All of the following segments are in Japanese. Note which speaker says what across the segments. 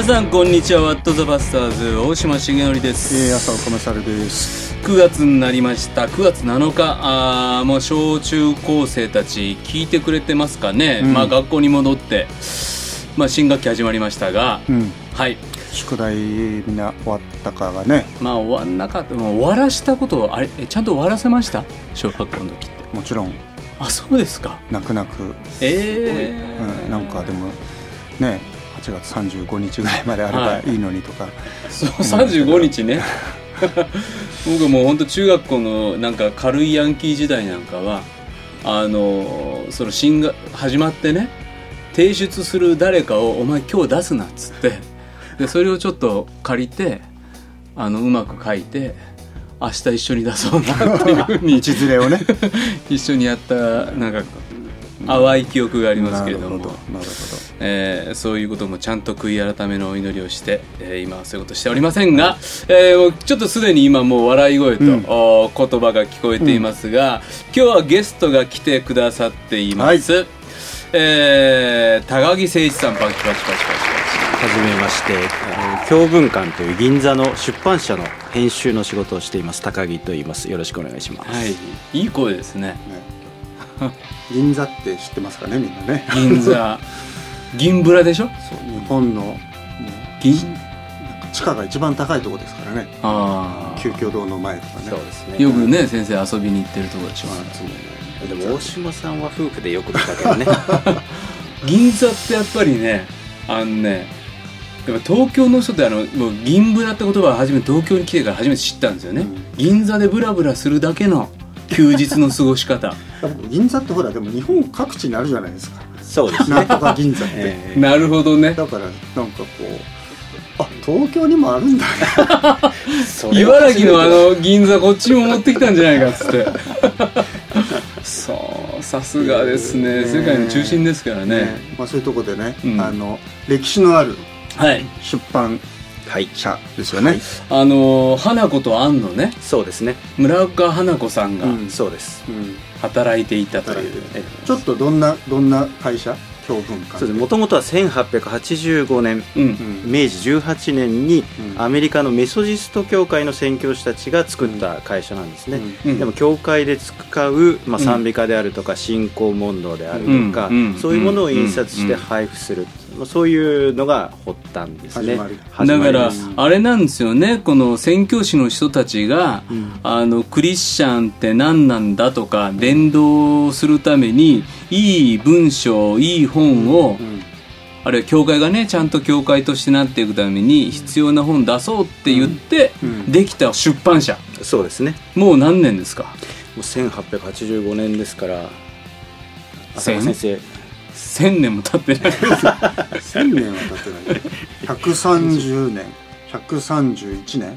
Speaker 1: 皆さんこんにちは。ワットザバスターズ大島重則です、
Speaker 2: えー、朝岡勝です。
Speaker 1: 9月になりました。9月7日。あーもう小中高生たち聞いてくれてますかね、
Speaker 2: うん。
Speaker 1: まあ学校に戻ってまあ新学期始まりましたが、
Speaker 2: うん。
Speaker 1: はい。
Speaker 2: 宿題みんな終わったかがね、
Speaker 1: まあ終わんなかった。もう終わらしたことをあれえちゃんと終わらせました？小学校の時って。
Speaker 2: もちろん。
Speaker 1: あそうですか。
Speaker 2: 泣く泣く、
Speaker 1: ええ
Speaker 2: うん、なんかでもね、8月35日ぐらいまであれ
Speaker 1: は
Speaker 2: ばいいのにとか、
Speaker 1: そう35日ね。僕はもう本当中学校のなんか軽いヤンキー時代なんかはあのその新が始まってね提出する誰かを「お前今日出すな」っつってでそれをちょっと借りてあのうまく書いて明日一緒に出そうなっていうふうに。
Speaker 2: 道連れをね。
Speaker 1: 一緒にやったなんか淡い記憶がありますけれども。
Speaker 2: なるほど。
Speaker 1: えーそういうこともちゃんと悔い改めのお祈りをして、えー今はそういうことしておりませんが、えーもうちょっとすでに今もう笑い声と、
Speaker 2: うん。
Speaker 1: おー言葉が聞こえていますが、今日はゲストが来てくださっています、えー高木誠一さんパチパチパチパチパ
Speaker 3: はじめまして、あの教文館という銀座の出版社の編集の仕事をしています高木と言います。よろしくお願いします、
Speaker 1: チはい。いい声ですね。
Speaker 2: ね。銀座って知ってますかね、みんなね。
Speaker 1: 銀座銀ブラでしょ？
Speaker 2: そう日本のもう
Speaker 1: 銀？
Speaker 2: 地価が一番高いところですからね。
Speaker 1: あ
Speaker 2: 急遽堂の前とかね。
Speaker 3: そうですね。
Speaker 1: あよくね先生遊びに行ってるところでしょ？
Speaker 2: まあいつもね。
Speaker 3: でも大島さんは夫婦でよく見かけるね。
Speaker 1: 銀座ってやっぱりねあのねやっぱ東京の人ってあのもう銀ブラって言葉を初めて東京に来てから初めて知ったんですよね、
Speaker 2: うん。
Speaker 1: 銀座でブラブラするだけの休日の過ごし方。
Speaker 2: 銀座ってほらでも日本各地にあるじゃないですか。
Speaker 3: そうですね。
Speaker 2: なんとか銀座って。
Speaker 3: えー
Speaker 1: なるほどね。
Speaker 2: だからなんかこうあ東京にもあるんだ。
Speaker 1: 茨城のあの銀座こっちにも持ってきたんじゃないかっつって。そうさすがですね。
Speaker 2: ね
Speaker 1: 世界の中心ですからね。
Speaker 2: まあ、そういうところでね、
Speaker 1: うん。
Speaker 2: あの歴史のある
Speaker 1: はい。
Speaker 2: 出版
Speaker 3: はい
Speaker 2: 社ですよね、
Speaker 1: あの花子と庵のね
Speaker 3: そうですね。
Speaker 1: 村岡花子さんが
Speaker 2: うん
Speaker 3: そうです。
Speaker 2: うん
Speaker 1: 働いていたという、
Speaker 2: ちょっとどんなどんな会社？教文館
Speaker 3: そうですもともとは1885年
Speaker 1: うん
Speaker 2: うん。
Speaker 3: 明治18年に
Speaker 2: うん。
Speaker 3: アメリカのメソジスト教会の宣教師たちが作った会社なんですね、
Speaker 1: うん。
Speaker 3: でも教会で使う、まあ、
Speaker 1: うん
Speaker 3: 賛美歌であるとか信仰問答であるとか、
Speaker 1: うん。うん。
Speaker 3: そういうものを印刷して
Speaker 1: うん
Speaker 3: 配布する、まあ、そういうのが発端ですね。
Speaker 1: だからあれなんですよね。この宣教師の人たちが、
Speaker 2: うん。
Speaker 1: あのクリスチャンって何なんだとか伝道するためにいい文章いい本を、
Speaker 2: うん
Speaker 1: あるいは教会がねちゃんと教会としてなっていくために必要な本出そうって言って、
Speaker 2: うん。
Speaker 1: できた出版社。
Speaker 3: そうですね。
Speaker 1: もう何年ですか？
Speaker 3: もう1885年ですから浅先生
Speaker 1: 1000年も経ってない。
Speaker 2: 1000年は経ってない。130年。131年。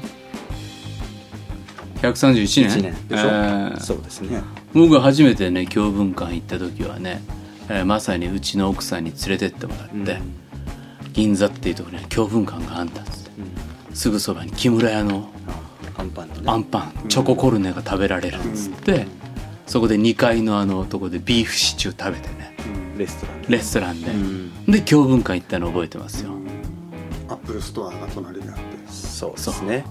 Speaker 1: 131年？
Speaker 3: 一年。
Speaker 2: でしょ？
Speaker 1: えー。
Speaker 3: そうですね。
Speaker 2: ね。
Speaker 1: 僕が初めてね教文館行った時はね、えーまさにうちの奥さんに連れてってもらって、銀座っていうところにね教文館があんだっつって、すぐそばに木村屋の
Speaker 3: アンパンとね。
Speaker 1: アンパンチョココルネが食べられるっつって、そこで2階のあのとこでビーフシチュー食べてね
Speaker 3: レストランで。
Speaker 1: レストランで、
Speaker 3: うん。
Speaker 1: で教文館行ったの覚えてますよ、
Speaker 2: Apple Store が隣にあって。
Speaker 3: そうですね。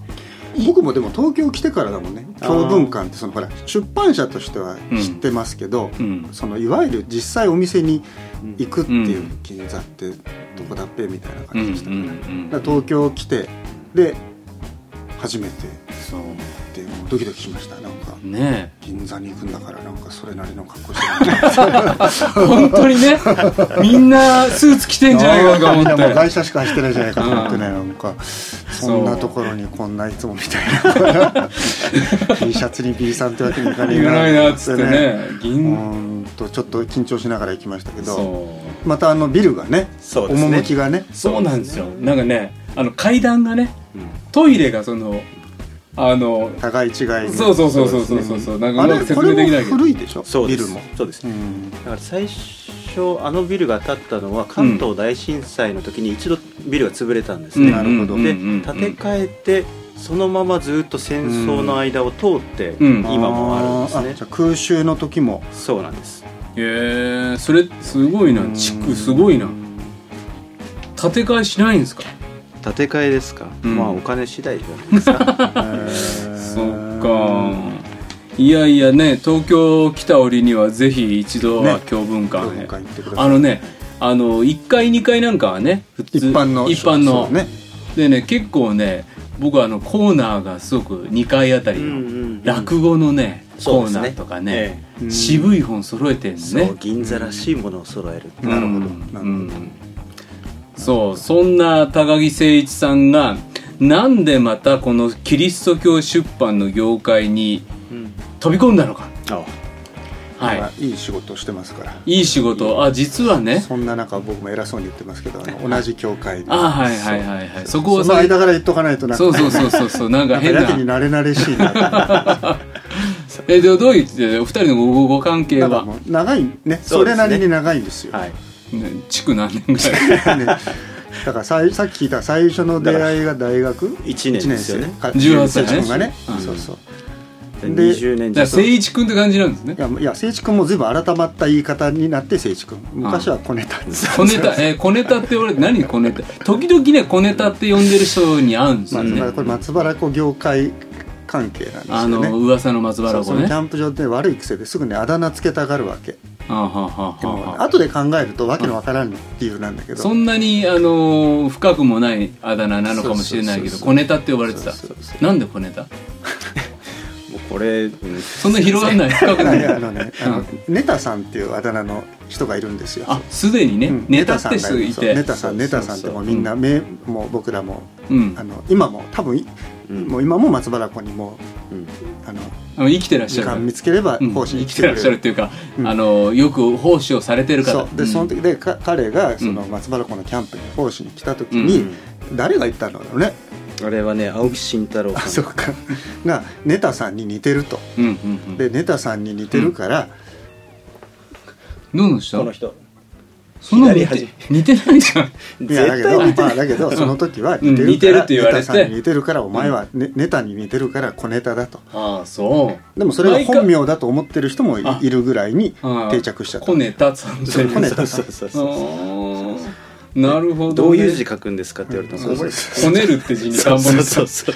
Speaker 2: 僕もでも東京来てからだもんね。教文館ってそのほら出版社としては知ってますけど、
Speaker 1: うん。
Speaker 2: そのいわゆる実際お店に行くっていう
Speaker 1: うん
Speaker 2: 銀座ってどこだっぺみたいな
Speaker 1: うん
Speaker 2: 感じでした、から。東京来てで初めて。
Speaker 1: そう。
Speaker 2: でもうドキドキしました。なんか
Speaker 1: ね。
Speaker 2: 銀座に行くんだからなんかそれなりの格好してる
Speaker 1: え本当にね。みんなスーツ着てんじゃないかと思っ
Speaker 2: みんなもう
Speaker 1: て
Speaker 2: 外車しか走ってないじゃないかと思ってねなんか。そんなところにこんないつもみたいな。T シャツに B さんってわけにいかねえ
Speaker 1: ないなっつってね。
Speaker 2: とちょっと緊張しながら行きましたけど
Speaker 1: そう。
Speaker 2: またあのビルがね
Speaker 3: そうですね。
Speaker 2: 趣がね。
Speaker 1: そうなんですよ。なんかねあの階段がね
Speaker 3: うん。
Speaker 1: トイレがそのあの
Speaker 2: 互い違いに
Speaker 1: そうそうそうそうそうそう。そうなんか説
Speaker 2: れこれも
Speaker 1: 明できないけど。
Speaker 2: 古いでしょ？
Speaker 3: そう
Speaker 2: ビルも。
Speaker 3: そうです。
Speaker 2: うん。
Speaker 3: だから最初あのビルが建ったのは関東大震災の時に一度ビルが潰れたんですね、
Speaker 2: なるほど。
Speaker 3: で
Speaker 1: うんうんうん。
Speaker 3: 建て替えてそのままずっと戦争の間を通って
Speaker 1: うん。
Speaker 3: 今もあるんですね。
Speaker 2: あーあじゃあ空襲の時も。
Speaker 3: そうなんです。
Speaker 1: へえそれすごいな。地区すごいな。建て替えしないんですか？
Speaker 3: 建て替えですか、
Speaker 1: うん。
Speaker 3: まあお金次第じゃないですか？
Speaker 1: そっか。いやいやね東京来た折にはぜひ一度は
Speaker 2: ね。
Speaker 1: 教文館へ、
Speaker 2: 教文館行ってください。
Speaker 1: あのねあの1階2階なんかはね普通
Speaker 2: 一般の
Speaker 1: 一般の、
Speaker 2: ね。
Speaker 1: でね結構ね僕はあのコーナーがすごく2階あたりの、
Speaker 3: うんうんうん。
Speaker 1: 落語のねコーナーとかね
Speaker 3: え
Speaker 1: 渋い本揃えてるね。
Speaker 3: 銀座らしいものを揃える、
Speaker 1: うん。
Speaker 2: なるほど。
Speaker 1: う
Speaker 2: なるほど。
Speaker 1: んそうそんな高木誠一さんがなんでまたこのキリスト教出版の業界に
Speaker 3: うん
Speaker 1: 飛び込んだのか。
Speaker 3: あ
Speaker 1: はい。
Speaker 2: まあいい仕事をしてますから。
Speaker 1: いい仕事。あ実はね。
Speaker 2: そんな中僕も偉そうに言ってますけどあの同じ教会で。
Speaker 1: あはいはいはいはい。そこを
Speaker 2: その間から言っとかないとな。
Speaker 1: そうそうそうそう。そうなんか変な。
Speaker 2: やけに慣れ慣れしいな。
Speaker 1: えでどういうお二人のごご関係は？
Speaker 2: 長いね
Speaker 3: そ
Speaker 2: れなりに長いんですよ、
Speaker 3: はい。
Speaker 1: ね築何年ぐらい？
Speaker 2: ね。だからさいさっき聞いた最初の出会いが大学？
Speaker 3: 一年ですよね。
Speaker 2: か
Speaker 1: 18歳ね
Speaker 2: 誠一君がね、
Speaker 1: うん。
Speaker 2: そうそう。
Speaker 3: で
Speaker 2: で
Speaker 3: 20年
Speaker 1: 誠一君って感じなんですね？
Speaker 2: いやいや誠一君も随分改まった言い方になって誠一君。昔は小ネタ。です
Speaker 1: 小ネタ？えー小ネタって言われて何小ネタ？時々ね小ネタって呼んでる人に会うんですよね。
Speaker 2: まあこれ松原湖業界関係なんです
Speaker 1: あ
Speaker 2: よね。
Speaker 1: の噂の松原子ね。
Speaker 2: キャンプ場で悪い癖ですぐねあだ名つけたがるわけ。
Speaker 1: あははは
Speaker 2: でも
Speaker 1: は
Speaker 2: 後で考えるとわけのわからん理由なんだけど
Speaker 1: そんなにあのー深くもないあだ名なのかもしれないけど小ネタって呼ばれてた。なんで小ネタ？
Speaker 3: これ、うん。
Speaker 1: そんな広がんない。深く
Speaker 2: い
Speaker 1: ない。
Speaker 2: やあのねあのネタさんっていうあだ名の人がいるんですよ。
Speaker 1: あすでにね、
Speaker 2: うん。
Speaker 1: ネタって人いて。
Speaker 2: そう。ネタさんネタさんってもうみんなめもう僕らも
Speaker 1: うん。
Speaker 2: あの今も多分い
Speaker 3: うん。
Speaker 2: もう今も松原湖にも
Speaker 3: うん。
Speaker 2: あの
Speaker 1: 生きてらっし
Speaker 2: 時
Speaker 1: ゃる。
Speaker 2: 間見つければ
Speaker 1: うん。
Speaker 2: 講師に
Speaker 1: 生きてらっしゃるっていうか、
Speaker 2: うん。
Speaker 1: あのよく奉仕をされてる方。
Speaker 2: そう。でその時でか彼がその松原湖のキャンプに講師に来た時に誰が言ったんだろうね。
Speaker 3: あれはね青木慎太郎
Speaker 2: あ
Speaker 3: さん。
Speaker 2: そうか。がネタさんに似てると。
Speaker 1: うんうんうん。
Speaker 2: でネタさんに似てるから
Speaker 1: どうのした？
Speaker 3: この人
Speaker 1: そんなの似
Speaker 3: 左
Speaker 1: て似てないじゃん。
Speaker 2: いやだけど、まあ、だけどその時は
Speaker 1: うん似てるって言われて。
Speaker 2: ネタさんに似てるからお前はネ,、ネタに似てるから小ネタだと。
Speaker 1: ああそう。
Speaker 2: でもそれが本名だと思ってる人もいるぐらいに定着しちゃった。
Speaker 1: 小ネタさんって
Speaker 2: そう小ネタ
Speaker 3: そうそうそう
Speaker 1: あ。ーなるほど、ね、
Speaker 3: どういう字書くんですかって言われた
Speaker 2: そうそう
Speaker 1: こねるって字に田んぼに
Speaker 3: そうそうそう。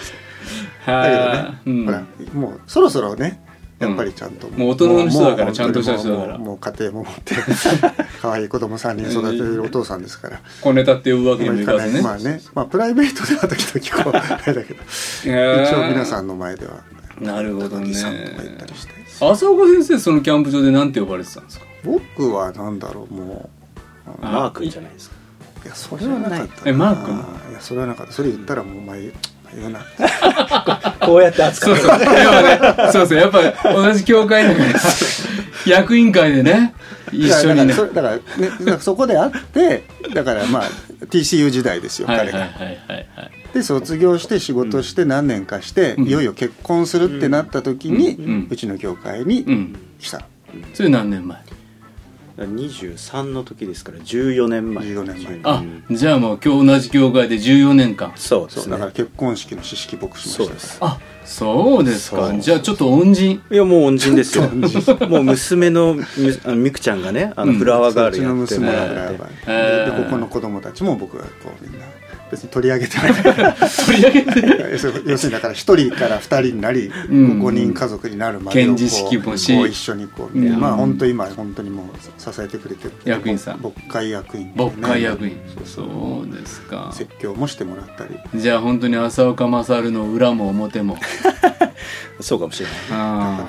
Speaker 2: だけどね
Speaker 1: は、い
Speaker 2: ほらもうそろそろねやっぱりちゃんと、
Speaker 1: もう大人の人だからちゃんとした人だから。
Speaker 2: もうもう家庭も持って 可愛い子供3人育ててるお父さんですから、
Speaker 1: 小ネタって呼ぶわけにもいかずね、
Speaker 2: まあねまあプライベートでは時々こうあれだけど一応皆さんの前では
Speaker 1: なるほどね。
Speaker 2: 高木さんとか言ったりして。
Speaker 1: 浅岡先生そのキャンプ場でなんて呼ばれてたんですか？
Speaker 2: 僕はなんだろうもう
Speaker 1: あ
Speaker 3: マー君じゃないですか。
Speaker 2: いやそれはなかったな。
Speaker 1: えマー君？
Speaker 2: いやそれはなかった。それ言ったらもうお前言うな
Speaker 3: こうやって扱
Speaker 1: そうそう。やっぱね、そうそう。やっぱ同じ教会だから、役員会でね、一緒にね。
Speaker 2: だからねそこで会ってだからまあ TCU 時代ですよ彼が。
Speaker 1: はいはいはい。
Speaker 2: で卒業して仕事して何年かして、
Speaker 1: うん
Speaker 2: いよいよ結婚するってなった時に、
Speaker 1: う
Speaker 2: うんちの業界に
Speaker 1: うん。
Speaker 2: 来たの、
Speaker 1: それ何年前？
Speaker 3: 23の時ですから14年前。
Speaker 2: 14年前。
Speaker 1: あ
Speaker 3: う、ん
Speaker 1: じゃあもう今日同じ教会で14年間。
Speaker 3: そうですね。
Speaker 2: そうだから結婚式の式僕しました。
Speaker 3: そうです。
Speaker 1: あ、そうですか。じゃあちょっと恩人。
Speaker 3: いやもう恩人ですよ。もう娘のみくちゃんがねあの
Speaker 1: うん
Speaker 3: フラワーガー
Speaker 2: うちの
Speaker 3: ルやって。
Speaker 2: 娘が
Speaker 3: もらって
Speaker 2: フラワーバー
Speaker 1: えー。
Speaker 2: ででここの子供たちも僕がこうみんな別に取り上げてない。か ら
Speaker 1: 取り上げて。
Speaker 2: 要するにだから一人から二人になり、
Speaker 1: うん。
Speaker 2: 5人家族になるまでをこう一緒にこう、
Speaker 1: うん。
Speaker 2: まあ本当今本当にもう支えてくれてる
Speaker 1: 役員さん。
Speaker 2: 牧会役員、
Speaker 1: 牧会役員。
Speaker 2: そう
Speaker 1: ですか。
Speaker 2: 説教もしてもらったり。
Speaker 1: じゃあ本当に浅岡勝の裏も表も。
Speaker 3: そうかもしれない。
Speaker 1: あ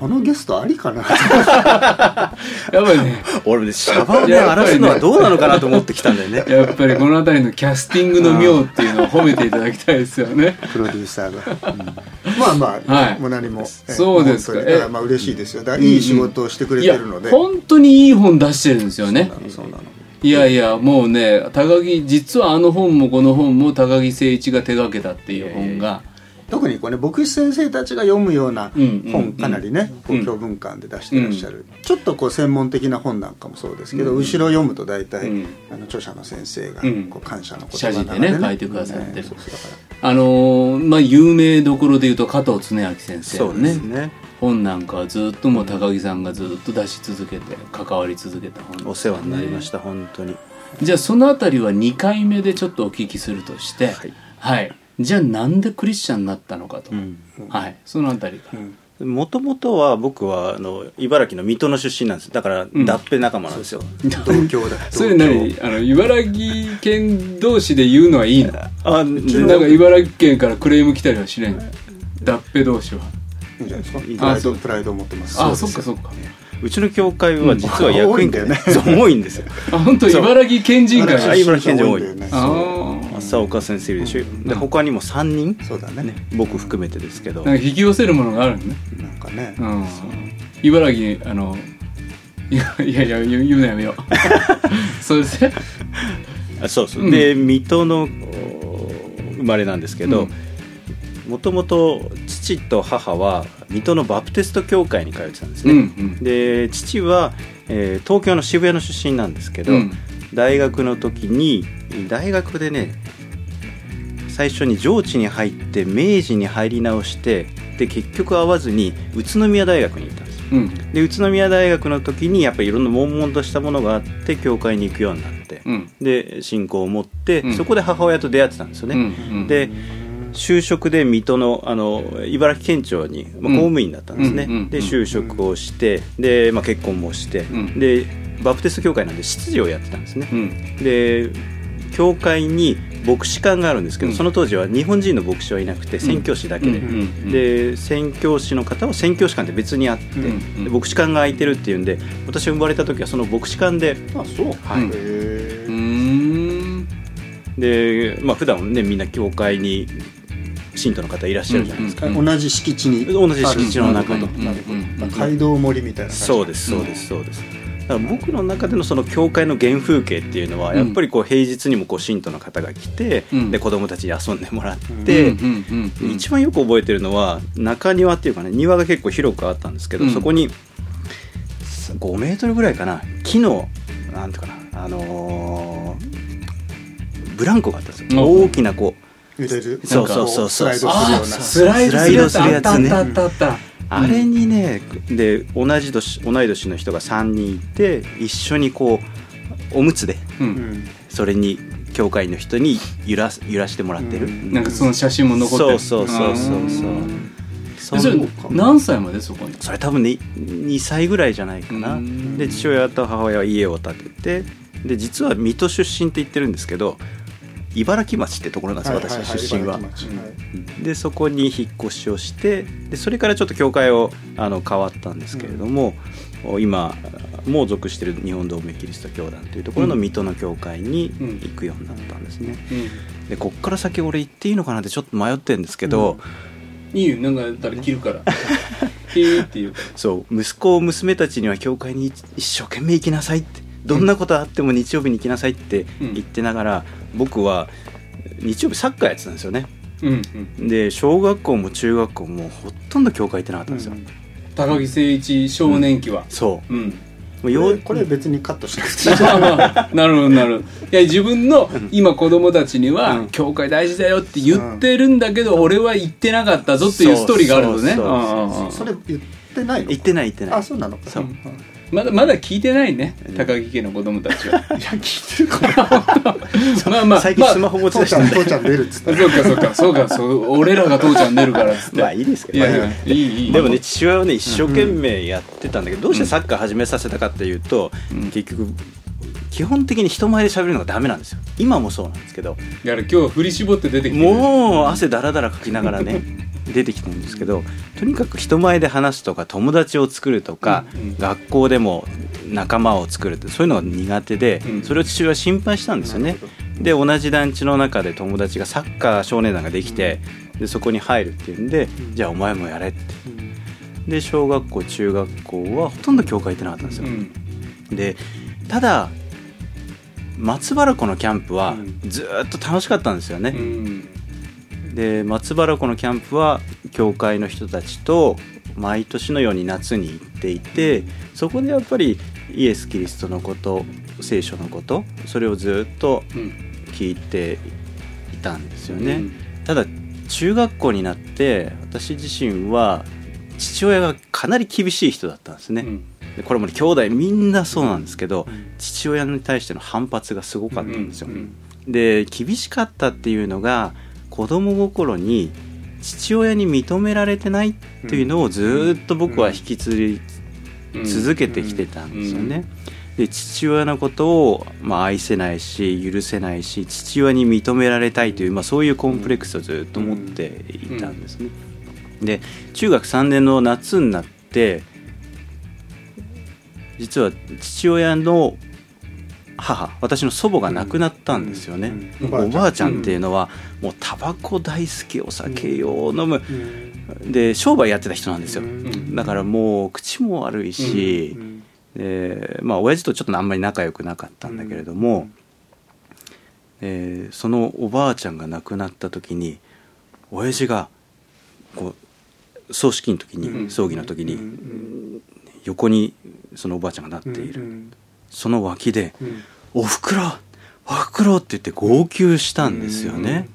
Speaker 2: このゲストありかな。
Speaker 1: あ。やっぱりね、
Speaker 3: 俺ねシャバをね荒らすのはどうなのかなと思ってきたんだよね。
Speaker 1: やっぱりこの辺りのキャスティングの妙っていうのを褒めていただきたいですよね。
Speaker 2: プロデューサーが、うん。まあまあ、
Speaker 1: はい。
Speaker 2: もう何も。え
Speaker 1: そうですか。
Speaker 2: だまあ嬉しいですよ。いい仕事をしてくれ
Speaker 1: いや
Speaker 2: てるので、
Speaker 1: 本当にいい本出してるんですよね。
Speaker 2: そうなの。
Speaker 1: いやいやもうね高木実はあの本もこの本も高木誠一が手掛けたっていう本が
Speaker 2: 特にこうね牧師先生たちが読むような本かなりね、こ
Speaker 1: う
Speaker 2: 文館で出してらっしゃる、ちょっとこう専門的な本なんかもそうですけど、
Speaker 1: うん。
Speaker 2: 後ろ読むと大体、
Speaker 1: うん。
Speaker 2: あの著者の先生が
Speaker 1: うん。
Speaker 2: こう感謝の言葉な
Speaker 1: でね書いてくださってる。あのーまあ有名どころでいうと加藤恒明先生
Speaker 3: そうで
Speaker 1: のね
Speaker 3: すね。
Speaker 1: 本なんかはずっともう高木さんがずっと出し続けて関わり続けた本。
Speaker 3: お世話になりました本当に。
Speaker 1: じゃあそのあたりは2回目でちょっとお聞きするとして
Speaker 3: はい。
Speaker 1: はい、じゃあなんでクリスチャンになったのかと、
Speaker 3: うん。
Speaker 1: はい。そのあたりが、
Speaker 2: うん。
Speaker 3: もともとは僕はあの茨城の水戸の出身なんです。だから
Speaker 1: ん。
Speaker 3: 脱皮仲間なんですよ、
Speaker 2: 同郷だ。
Speaker 1: それ何？あの茨城県同士で言うのはいいの？
Speaker 3: あ
Speaker 1: なんか茨城県からクレーム来たりはしないの？脱皮同士は。い
Speaker 2: いんじゃないですか？プライドプライドを持ってます。
Speaker 1: あ
Speaker 2: そ
Speaker 1: っかそっか。
Speaker 3: うちの教会は実は役員会
Speaker 2: うん。多いんだよね
Speaker 3: そう多いんですよ。
Speaker 1: あ本当茨城県人会。
Speaker 3: あ茨城県人多い
Speaker 2: んだよね
Speaker 1: ああ
Speaker 3: 浅岡先生いるでしょ。で他にも3人、
Speaker 2: そうだね。
Speaker 3: ね、僕含めてですけど。
Speaker 1: なんか引き寄せるものがあるのね。
Speaker 2: なんかね。
Speaker 1: うん。茨城にあのいやいやいや言うのやめよう。そうです。ね
Speaker 3: あそうそう、
Speaker 1: うん。
Speaker 3: で水戸のお生まれなんですけど
Speaker 1: うん。
Speaker 3: もともと父と母は水戸のバプテスト教会に通ってたんですね、
Speaker 1: うんうん。
Speaker 3: で父は、えー東京の渋谷の出身なんですけど、
Speaker 1: うん。
Speaker 3: 大学の時に大学でね最初に上智に入って明治に入り直してで結局会わずに宇都宮大学に行ったんですよ。
Speaker 1: うん。
Speaker 3: で宇都宮大学の時にやっぱりいろんな悶々としたものがあって教会に行くようになって、
Speaker 1: うん。
Speaker 3: で信仰を持って、
Speaker 1: うん。
Speaker 3: そこで母親と出会ってたんですよね、
Speaker 1: うん。うん。
Speaker 3: で就職で水戸のあの茨城県庁に、まあ、公務員だったんですね、で就職をしてで、まあ、結婚もして、
Speaker 1: ん。
Speaker 3: でバプテスト教会なんで執事をやってたんですね、
Speaker 1: うん。
Speaker 3: で教会に牧師館があるんですけど、
Speaker 1: うん。
Speaker 3: その当時は日本人の牧師はいなくて宣教師だけで、
Speaker 1: うんうん
Speaker 3: で宣教師の方は宣教師館って別にあって、
Speaker 1: うん
Speaker 3: で牧師館が空いてるっていうんで私が生まれた時はその牧師館で
Speaker 2: あそう。
Speaker 3: はい。で、まあ普段ねみんな教会に信徒の方いらっしゃるじゃないですか、
Speaker 1: うん
Speaker 2: 同じ敷地に。
Speaker 3: 同じ敷地の中
Speaker 2: ある
Speaker 3: に
Speaker 2: なるほど
Speaker 1: うん。
Speaker 2: まあ街道森みたいな感じ。
Speaker 3: そうですそうですそうですら僕の中でのその教会の原風景っていうのはやっぱりこう平日にもこう信徒の方が来て、
Speaker 1: うん。
Speaker 3: で子供たちに遊んでもらって、一番よく覚えてるのは中庭っていうかね庭が結構広くあったんですけど、
Speaker 1: うん。
Speaker 3: そこに5メートルぐらいかな木のなんていうかなあのーブランコがあったんですよ、
Speaker 1: うん。
Speaker 3: 大きなこう
Speaker 2: 揺れる？
Speaker 3: そうそうそうそう。
Speaker 2: スライドするような。
Speaker 1: あスライドするやつ
Speaker 3: スライドするやつね。
Speaker 1: あったあったあった
Speaker 3: あれにねで同じ年同い年の人が3人いて一緒にこうおむつで
Speaker 1: う
Speaker 2: うん。ん
Speaker 3: それに教会の人に揺らす揺らしてもらってる、
Speaker 2: うん。
Speaker 1: なんかその写真も残ってる。
Speaker 3: そうそうそうそうそう。
Speaker 1: うん
Speaker 3: そ
Speaker 1: れ
Speaker 3: ん
Speaker 1: 何歳まで？そこに。
Speaker 3: それ多分ね2歳ぐらいじゃないかな。
Speaker 1: うん。
Speaker 3: で父親と母親は家を建ててで実は水戸出身って言ってるんですけど茨城町ってところなんですよ、私の出身は。でそこに引っ越しをしてでそれからちょっと教会をあの変わったんですけれども、今もう属している日本同盟キリスト教団というところの水戸の教会に行くようになったんですね。でこっから先俺行っていいのかなってちょっと迷ってるんですけど、
Speaker 1: いいよなんかやったら切るから。って言う
Speaker 3: そう息子娘たちには教会に一生懸命行きなさいってどんなことあっても日曜日に行きなさいって言ってながら、僕は日曜日サッカーやってたんですよね。
Speaker 1: うんうん。
Speaker 3: で小学校も中学校もほとんど教会行ってなかったんですよ、
Speaker 2: うん。
Speaker 1: 高木誠一少年期は。
Speaker 3: そう。
Speaker 1: うん。
Speaker 3: もう
Speaker 2: こ
Speaker 3: よ
Speaker 2: れこれ別にカットしなくて。いい
Speaker 1: なるほどなるほど。いや自分の今子供たちには、
Speaker 3: うん。
Speaker 1: 教会大事だよって言ってるんだけど、俺は言ってなかったぞっていうストーリーがあるのね。
Speaker 3: そ
Speaker 2: れ言ってないの？
Speaker 3: 行ってない行ってない。
Speaker 2: あそうなの？か
Speaker 3: そう。
Speaker 2: うん
Speaker 1: まだまだ聞いてないね高木家の子供たちは。
Speaker 2: いや聞いてるから
Speaker 1: まあまあ
Speaker 3: 最近スマホ持ち
Speaker 2: 父
Speaker 3: 出したんで。
Speaker 2: ちゃん父ちゃん出るっつった
Speaker 1: まあそうかそうか。そうかそう俺らが父ちゃん出るからっつって。
Speaker 3: まあいいですけど。
Speaker 1: いやいやいい。いい
Speaker 3: でもね父親はね一生懸命やってたんだけどどうしてサッカー始めさせたかっていうと、
Speaker 1: うん。
Speaker 3: 結局基本的に人前で喋るのがダメなんですよ。今もそうなんですけど。
Speaker 1: だから今日は振り絞って出てきてる。
Speaker 3: もう汗だらだらかきながらね出てきてるんですけどとにかく人前で話すとか友達を作るとか、
Speaker 1: うん。
Speaker 3: 学校でも仲間を作るってそういうのが苦手で、
Speaker 1: うん。
Speaker 3: それを父親は心配したんですよね。で同じ団地の中で友達がサッカー少年団ができて、でそこに入るっていうんで、
Speaker 2: うん。
Speaker 3: じゃあお前もやれって。
Speaker 2: うん。
Speaker 3: で小学校中学校はほとんど教会行ってなかったんですよ、
Speaker 1: うん。
Speaker 3: でただ松原湖のキャンプは
Speaker 2: うん。
Speaker 3: ずーっと楽しかったんですよね、
Speaker 1: うん
Speaker 3: で松原湖のキャンプは教会の人たちと毎年のように夏に行っていてそこでやっぱりイエス・キリストのこと聖書のことそれをずっと
Speaker 1: うん
Speaker 3: 聞いていたんですよね、
Speaker 1: うん。
Speaker 3: ただ中学校になって私自身は父親がかなり厳しい人だったんですね、でこれもね兄弟みんなそうなんですけど、父親に対しての反発がすごかったんですよ、で厳しかったっていうのが子供心に父親に認められてないっていうのをずっと僕は引き継ぎ続けてきてたんですよね。で父親のことを、まあ、愛せないし許せないし父親に認められたいという、まあ、そういうコンプレックスをずっと持っていたんですね。で中学3年の夏になって実は父親の母私の祖母が亡くなったんですよね、うん。うん、おばあちゃん。っていうのは、もうタバコ大好きお酒を飲む、で商売やってた人なんですよ、だからもう口も悪いし、でまあ親父とちょっとあんまり仲良くなかったんだけれども、えー、そのおばあちゃんが亡くなった時に親父がこう葬式の時に、葬儀の時に、横にそのおばあちゃんがなっている、その脇で「おふくろおふくろ!」って言って号泣したんですよね。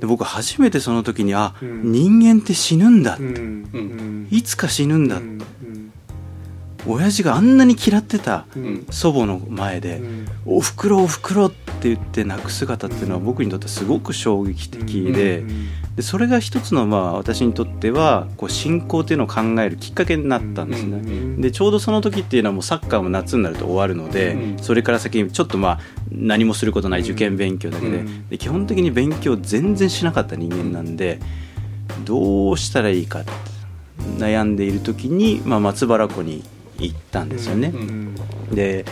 Speaker 3: で僕初めてその時にあ、人間って死ぬんだって、いつか死ぬんだ、親父があんなに嫌ってた祖母の前で「おふくろおふくろ」って言って泣く姿っていうのは僕にとってすごく衝撃的ででそれが一つのまあ私にとってはこう信仰っていうのを考えるきっかけになったんですね。でちょうどその時っていうのはもうサッカーも夏になると終わるのでそれから先ちょっとまあ何もすることない受験勉強だけでで基本的に勉強全然しなかった人間なんでどうしたらいいか悩んでいる時に、まあ、松原湖に行ったんですよね。で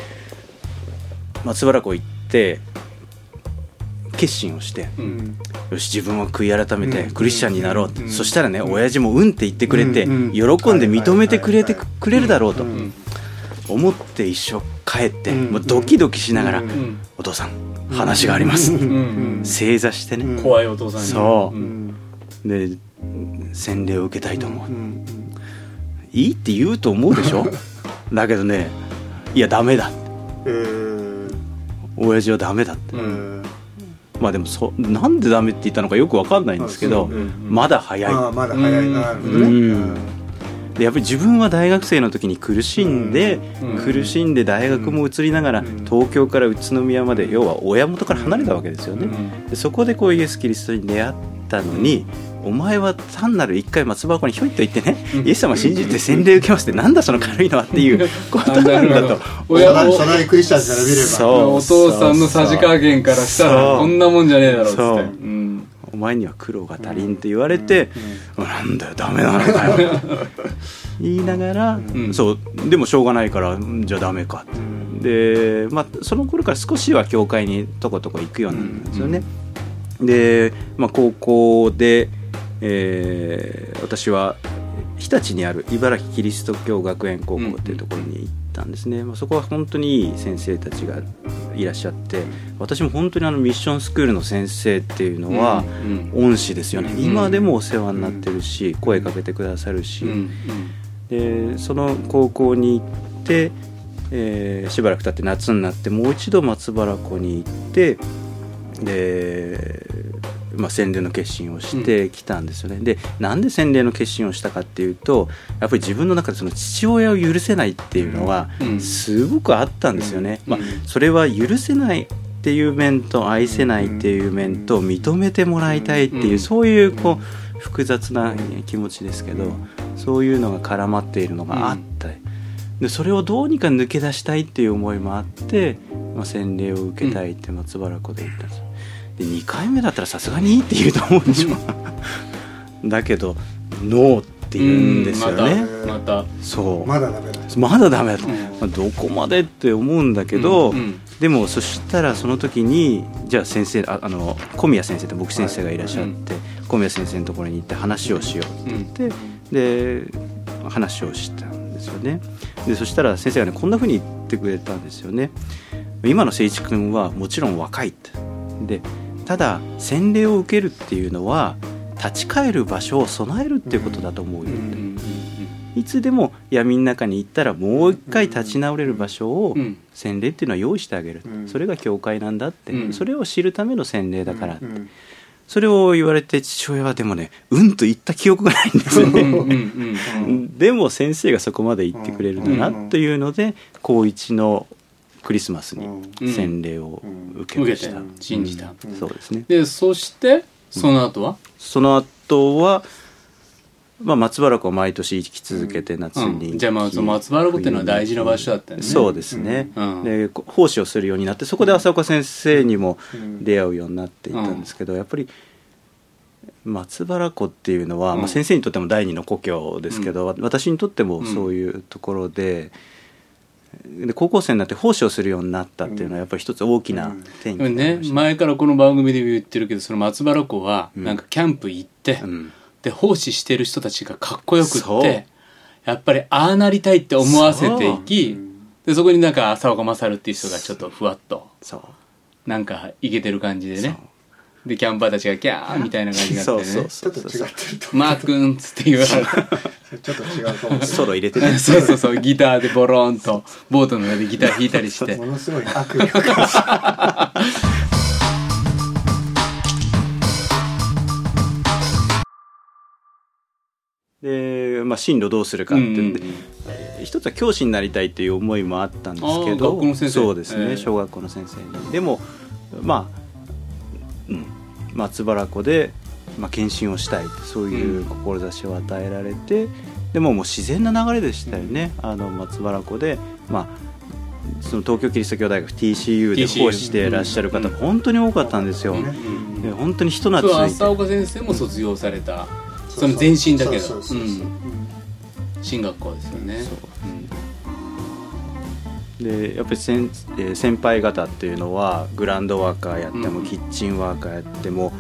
Speaker 3: 松原湖行って決心をして、うん、よし自分は悔い改めてクリスチャンになろう、うん、そしたらね、うん、親父も「うん」って言ってくれて、喜んで認めてくれてくれるだろうと思って一生帰って、もうドキドキしながら「お父さん話があります」正座してね。
Speaker 1: 怖いお父さんに。
Speaker 3: そう。で洗礼を受けたいと思う、いいって言うと思うでしょ？だけどねいやダメだ親父はダメだって、まあでもそなんでダメって言ったのかよく分かんないんですけど、まだ早い。
Speaker 2: まだ早いなるほどね、
Speaker 3: でやっぱり自分は大学生の時に苦しんで、苦しんで大学も移りながら、東京から宇都宮まで要は親元から離れたわけですよね、でそこでこうイエス・キリストに出会ったのに、お前は単なる一回松箱にひょいと言ってね、イエス様信じて洗礼受けますってなんだその軽いのはっていうことなんだと。
Speaker 2: 親の幼いクリスチャンから見れば。
Speaker 1: そう。お父さんのさじ加減からしたらこんなもんじゃねえだろうって、う。
Speaker 3: ん、お前には苦労が足りんって言われて、うん、なんだよダメなのかよ。言いながら、うん、そう。でもしょうがないからじゃあダメか。って、で、まあ、その頃から少しは教会にとことこ行くようになったんですよね、で、まあ、高校でえー、私は日立にある茨城キリスト教学園高校っていうところに行ったんですね、まあ、そこは本当にいい先生たちがいらっしゃって私も本当にあのミッションスクールの先生っていうのは恩師ですよね、今でもお世話になってるし声かけてくださるし、でその高校に行って、えー、しばらく経って夏になってもう一度松原湖に行ってでまあ、洗礼の決心をしてきたんですよね、うん、でなんで洗礼の決心をしたかっていうとやっぱり自分の中でその父親を許せないっていうのはすごくあったんですよね、まあ、それは許せないっていう面と愛せないっていう面と認めてもらいたいっていうそういうこう複雑な気持ちですけどそういうのが絡まっているのがあった。でそれをどうにか抜け出したいっていう思いもあって、まあ、洗礼を受けたいって松原湖で言ったんですで2回目だったらさすがにいいって言うと思うんでしょ、うん、だけどノーって言うんですよね、
Speaker 1: またまた。
Speaker 3: そう。
Speaker 2: まだダメだ。
Speaker 3: まだダメだと、うん、どこまでって思うんだけど、うんうん、でもそしたらその時にじゃあ先生ああの小宮先生って牧師先生がいらっしゃって、はい、小宮先生のところに行って話をしようって言って、で話をしたんですよね。でそしたら先生がねこんなふうに言ってくれたんですよね。今の誠一君はもちろん若いって。でただ洗礼を受けるっていうのは立ち返る場所を備えるっていうことだと思うよ。いつでも闇の中に行ったらもう一回立ち直れる場所を洗礼っていうのは用意してあげる、それが教会なんだって、それを知るための洗礼だからって、それを言われて父親はでもねうんと言った記憶がないんですよね、でも先生がそこまで言ってくれるんだなというので高一のクリスマスに洗礼を受けました、
Speaker 1: 信じた
Speaker 3: うん。そうですね。
Speaker 1: でそしてその後は、
Speaker 3: その後はまあ松原湖は毎年行き続けて夏に、
Speaker 1: うん。じゃあまあその松原湖っていうのは大事な場所だったよね。
Speaker 3: そうですね、
Speaker 1: うん。
Speaker 3: でこ奉仕をするようになってそこで浅岡先生にも出会うようになっていったんですけど、やっぱり松原湖っていうのは、
Speaker 1: うん。
Speaker 3: まあ、先生にとっても第二の故郷ですけど、私にとってもそういうところで,、で高校生になって奉仕をするようになったっていうのはやっぱり一つ大きな転機
Speaker 1: でもね前からこの番組でも言ってるけどその松原湖は
Speaker 3: うん。
Speaker 1: なんかキャンプ行って、
Speaker 3: うん。
Speaker 1: で奉仕してる人たちがかっこよく
Speaker 3: そう。
Speaker 1: ってやっぱりああなりたいって思わせていきでそこになんか浅岡勝っていう人がちょっとふわっと
Speaker 3: そう。
Speaker 1: なんかイケてる感じでねでキャンパーたちがキャーみたいな感じになってね。
Speaker 2: ちょっと違ってると
Speaker 1: マー君っつって言われ
Speaker 2: ちょっと違うと思う。
Speaker 3: ソロ入れてね
Speaker 1: そうそうそう。ギターでボローンとボートの上でギター弾いたりして。
Speaker 2: ものすごい悪意
Speaker 3: で、まあ、進路どうするかっていうんで、一つは教師になりたいっていう思いもあったん。ですけど
Speaker 1: 学校の先生
Speaker 3: そうですね、
Speaker 1: ええ
Speaker 3: 小学校の先生にでもまあ、うん、松原湖で、まあ、検診をしたいそういう志を与えられて、でももう自然な流れでしたよね、あの松原湖で、まあ、その東京キリスト教大学 TCU で講師していらっしゃる方も本当に多かったんですよ。
Speaker 1: うん。
Speaker 3: で本当に人懐
Speaker 1: そう
Speaker 3: いて
Speaker 1: 浅岡先生も卒業されたその前身だけど進学校ですよね
Speaker 3: でやっぱり先,、えー先輩方っていうのはグランドワーカーやっても、
Speaker 1: うん。
Speaker 3: キッチンワーカーやっても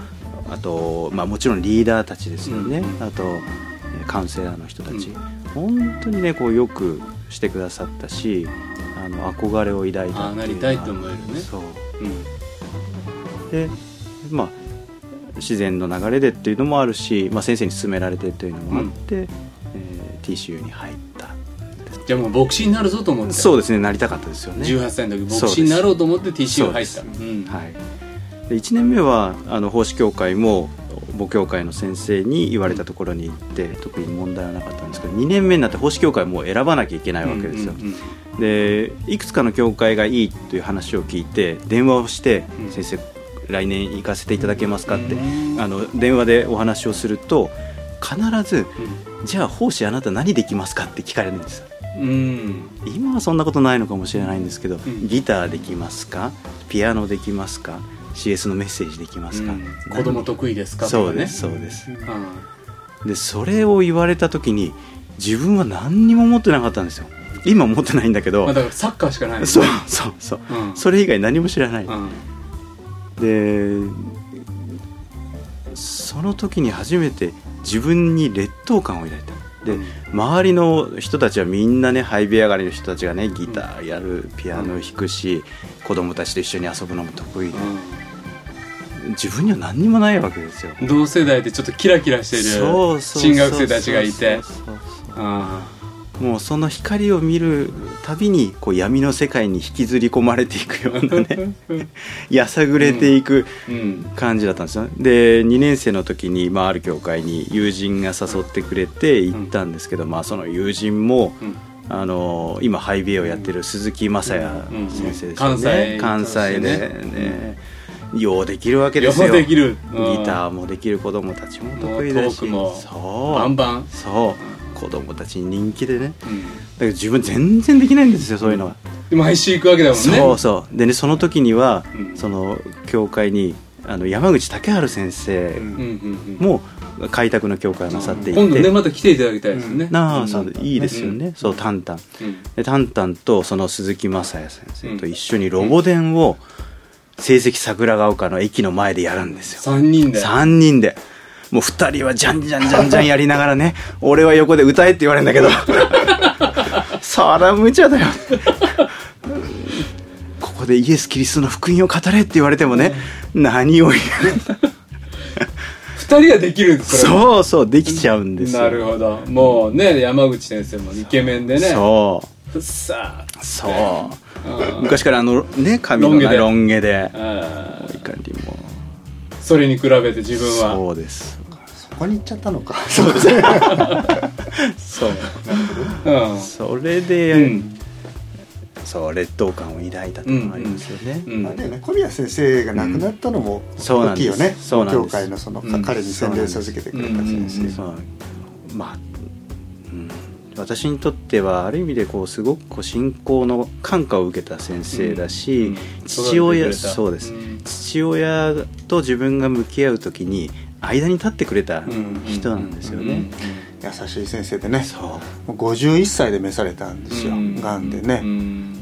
Speaker 3: あと、まあ、もちろんリーダーたちですよね、あとえーカウンセラーの人たち、本当にねこうよくしてくださったしあの憧れを抱いたっていう
Speaker 1: ああなりたいと思えるね。
Speaker 3: そう。
Speaker 1: うん。
Speaker 3: でまあ自然の流れでっていうのもあるし、まあ、先生に勧められてというのもあって、えー TCU に入った
Speaker 1: じゃあもう牧師になるぞと思って
Speaker 3: そうですねなりたかったですよね。
Speaker 1: 18歳の時牧師になろうと思って TCU 入った。
Speaker 3: そう
Speaker 1: ん。
Speaker 3: はい、で1年目はあの奉仕協会も母教会の先生に言われたところに行って特に問題はなかったんですけど2年目になって奉仕協会も選ばなきゃいけないわけですよ、でいくつかの教会がいいという話を聞いて電話をして「
Speaker 1: うん。
Speaker 3: 先生来年行かせていただけますか?」って、
Speaker 1: うん。
Speaker 3: あの電話でお話をすると必ず「じゃあ奉仕あなた何できますか?」って聞かれるんですよ
Speaker 1: うん。
Speaker 3: 今はそんなことないのかもしれないんですけど、
Speaker 1: ん。
Speaker 3: ギターできますか？ピアノできますか？CS のメッセージできますか、
Speaker 1: うん。子供得意ですか？
Speaker 3: そうですそうです。
Speaker 1: うん。
Speaker 3: でそれを言われた時に自分は何にも持ってなかったんですよ。今持ってないんだけど、
Speaker 1: まあだからサッカーしかないよね。
Speaker 3: そうそうそう、
Speaker 1: うん。
Speaker 3: それ以外何も知らない、
Speaker 1: うん。
Speaker 3: でその時に初めて自分に劣等感を抱いたで周りの人たちはみんなねハイビア上がりの人たちがねギターやるピアノ弾くし子供たちと一緒に遊ぶのも得意で。自分には何にもないわけですよ。
Speaker 1: うん同世代でちょっとキラキラしてる
Speaker 3: そうそう
Speaker 1: 進学生たちがいて。
Speaker 3: そうそうそう
Speaker 1: あ
Speaker 3: もうその光を見るたびにこう闇の世界に引きずり込まれていくようなね やさぐれていく
Speaker 1: うん。
Speaker 3: 感じだったんですよ。で2年生の時に、まあ、ある教会に友人が誘ってくれて行ったんですけど、まあ、その友人も、
Speaker 1: うん。
Speaker 3: あの今ハイビエをやってる鈴木雅也先生ですよね、
Speaker 1: 関西
Speaker 3: 関西でね、ようできるわけですよ。
Speaker 1: できる。
Speaker 3: ギターもできる子供たちも得意だし。そう。
Speaker 1: バンバン。
Speaker 3: そう子供たちに人気でね。
Speaker 1: うん。
Speaker 3: だけど自分全然できないんですよそういうのは、
Speaker 1: で毎週行くわけだもんね。
Speaker 3: そうそう。でねその時には、
Speaker 1: うん。
Speaker 3: その教会にあの山口武春先生
Speaker 1: うん。うんうん
Speaker 3: も開拓の教会をなさっていて、
Speaker 1: 今度ねまた来ていただきたいですね。
Speaker 3: なあ、いいですよね、そうタンタン。
Speaker 1: うん。
Speaker 3: でタンタンとその鈴木雅也先生と一緒にロボ伝を成績桜ヶ丘の駅の前でやるんですよ。
Speaker 1: 三人で。
Speaker 3: 3人でもう2人はじゃんじゃんじゃんじゃんやりながらね俺は横で歌えって言われるんだけど。そら無茶だよ。ここでイエス・キリストの福音を語れって言われてもね何を言う。
Speaker 1: 二人ができるんですそ
Speaker 3: うそうできちゃうんですよ。
Speaker 1: なるほど。もうね山口先生もイケメンでね。
Speaker 3: そう。
Speaker 1: ふっさ
Speaker 3: そう。昔からあのね髪の
Speaker 1: ロン毛で。
Speaker 3: ロン毛で。
Speaker 1: あ
Speaker 3: いかにも。
Speaker 1: それに比べて自分は。
Speaker 3: そうです
Speaker 2: そこに行っちゃったのか。
Speaker 3: そう。ですそう
Speaker 1: うん。
Speaker 3: それで、
Speaker 1: うん。
Speaker 3: そう劣等感を抱いたともありますよね、
Speaker 1: うん。
Speaker 2: まあね小宮先生が亡くなったのも
Speaker 3: そうなんです。
Speaker 2: 大きいよね、
Speaker 3: そうなんです。
Speaker 2: 教会のその、
Speaker 1: うん。
Speaker 2: 彼に洗礼授けてくれた先生、
Speaker 3: まあ、うん、私にとってはある意味でこうすごくこう信仰の感化を受けた先生だし、
Speaker 1: うん。
Speaker 3: 父親そうです、
Speaker 1: うん。
Speaker 3: 父親と自分が向き合う時に間に立ってくれた
Speaker 1: うん。
Speaker 3: 人なんですよね、
Speaker 2: 優しい先生でね。
Speaker 3: そう。
Speaker 2: もう51歳で召されたんですよ、
Speaker 1: うん。
Speaker 2: がんで
Speaker 1: う
Speaker 2: ね、
Speaker 1: ん。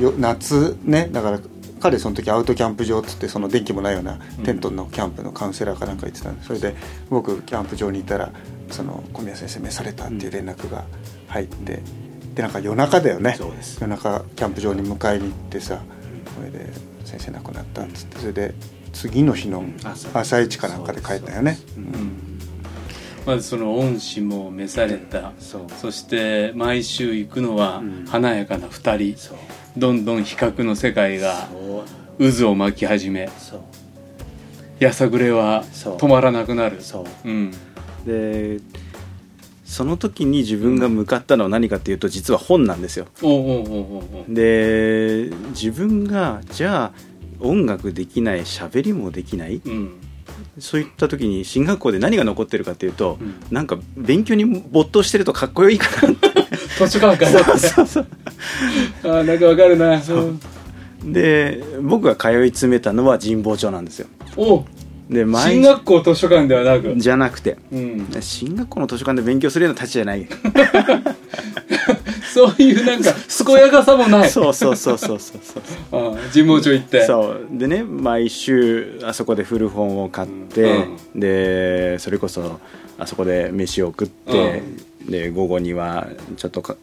Speaker 2: 病夏ねだから彼その時アウトキャンプ場っつってその電気もないようなテントのキャンプのカウンセラーかなんか言ってたんでそれで僕キャンプ場にいたらその小宮先生召されたっていう連絡が入って、でなんか夜中だよね。
Speaker 3: そうです。
Speaker 2: 夜中キャンプ場に迎えに行ってさそれで先生亡くなったっつってそれで次の日の
Speaker 3: 朝。
Speaker 2: 朝一かなんかで帰ったよね。
Speaker 1: うん。まずその恩師も召された。
Speaker 3: そ
Speaker 1: して毎週行くのは
Speaker 3: うん。
Speaker 1: 華やかな二人。
Speaker 3: そう。
Speaker 1: どんどん比較の世界が渦を巻き始め。やさぐれは止まらなくなる。
Speaker 3: でその時に自分が向かったのは何かっていうと実は本なんですよ。で自分がじゃあ音楽できない喋りもできない。
Speaker 1: うん。
Speaker 3: そういった時に進学校で何が残ってるかっていうと、
Speaker 1: うん。
Speaker 3: なんか勉強に没頭してるとかっこいいかなって。
Speaker 1: 図書館から
Speaker 3: そうそうそう。
Speaker 1: あーなんかわかるな。う。ん
Speaker 3: で僕が通い詰めたのは神保町なんですよ。
Speaker 1: お
Speaker 3: で毎
Speaker 1: 進学校図書館ではなく？
Speaker 3: じゃなくて。
Speaker 1: うん。
Speaker 3: 進学校の図書館で勉強するような立ちじゃない
Speaker 1: そういうなんか健やかさもない。
Speaker 3: そうそうそうそうそうそう
Speaker 1: あー 神保町行って。
Speaker 3: そう。でね毎週あそこで古本を買って、でそれこそあそこで飯を食って、で午後にはちょっとか